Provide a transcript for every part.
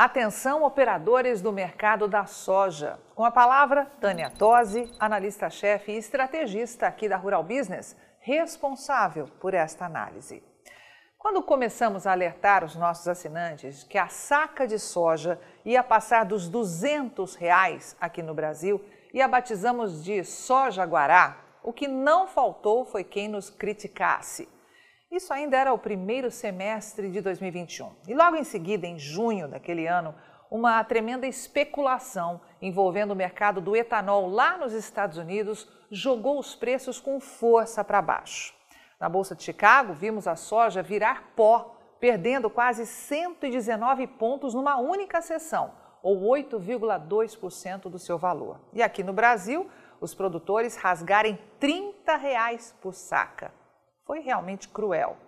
Atenção, operadores do mercado da soja. Com a palavra, Tânia Tosi, analista-chefe e estrategista aqui da Rural Business, responsável por esta análise. Quando começamos a alertar os nossos assinantes que a saca de soja ia passar dos 200 reais aqui no Brasil e a batizamos de soja guará, o que não faltou foi quem nos criticasse. Isso ainda era o primeiro semestre de 2021. E logo em seguida, em junho daquele ano, uma tremenda especulação envolvendo o mercado do etanol lá nos Estados Unidos jogou os preços com força para baixo. Na Bolsa de Chicago, vimos a soja virar pó, perdendo quase 119 pontos numa única sessão, ou 8,2% do seu valor. E aqui no Brasil, os produtores rasgarem 30 reais por saca foi realmente cruel.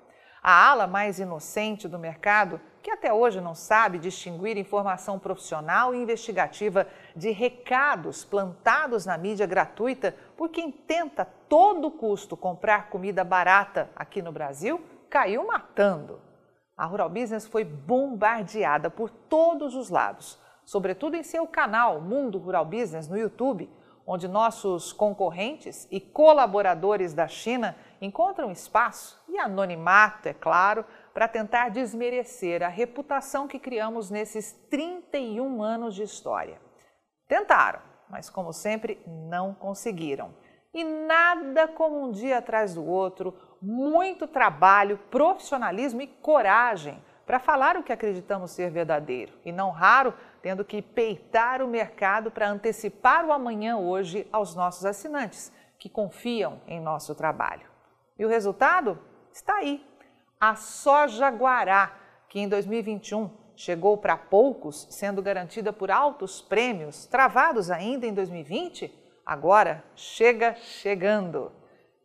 A ala mais inocente do mercado, que até hoje não sabe distinguir informação profissional e investigativa de recados plantados na mídia gratuita por quem tenta todo custo comprar comida barata aqui no Brasil, caiu matando. A Rural Business foi bombardeada por todos os lados, sobretudo em seu canal Mundo Rural Business no YouTube, onde nossos concorrentes e colaboradores da China encontram espaço e anonimato, é claro, para tentar desmerecer a reputação que criamos nesses 31 anos de história. Tentaram, mas como sempre, não conseguiram. E nada como um dia atrás do outro, muito trabalho, profissionalismo e coragem para falar o que acreditamos ser verdadeiro e não raro tendo que peitar o mercado para antecipar o amanhã hoje aos nossos assinantes que confiam em nosso trabalho. E o resultado está aí. A soja guará, que em 2021 chegou para poucos, sendo garantida por altos prêmios, travados ainda em 2020, agora chega chegando.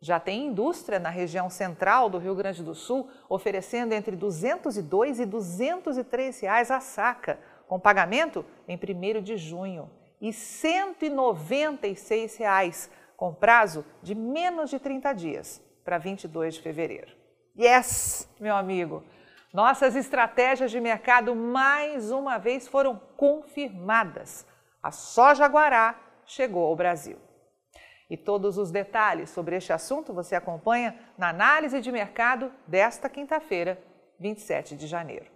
Já tem indústria na região central do Rio Grande do Sul oferecendo entre 202 e 203 reais a saca, com pagamento em 1 de junho, e 196 reais, com prazo de menos de 30 dias para 22 de fevereiro. Yes, meu amigo! Nossas estratégias de mercado mais uma vez foram confirmadas. A soja guará chegou ao Brasil. E todos os detalhes sobre este assunto você acompanha na análise de mercado desta quinta-feira, 27 de janeiro.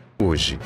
hoje.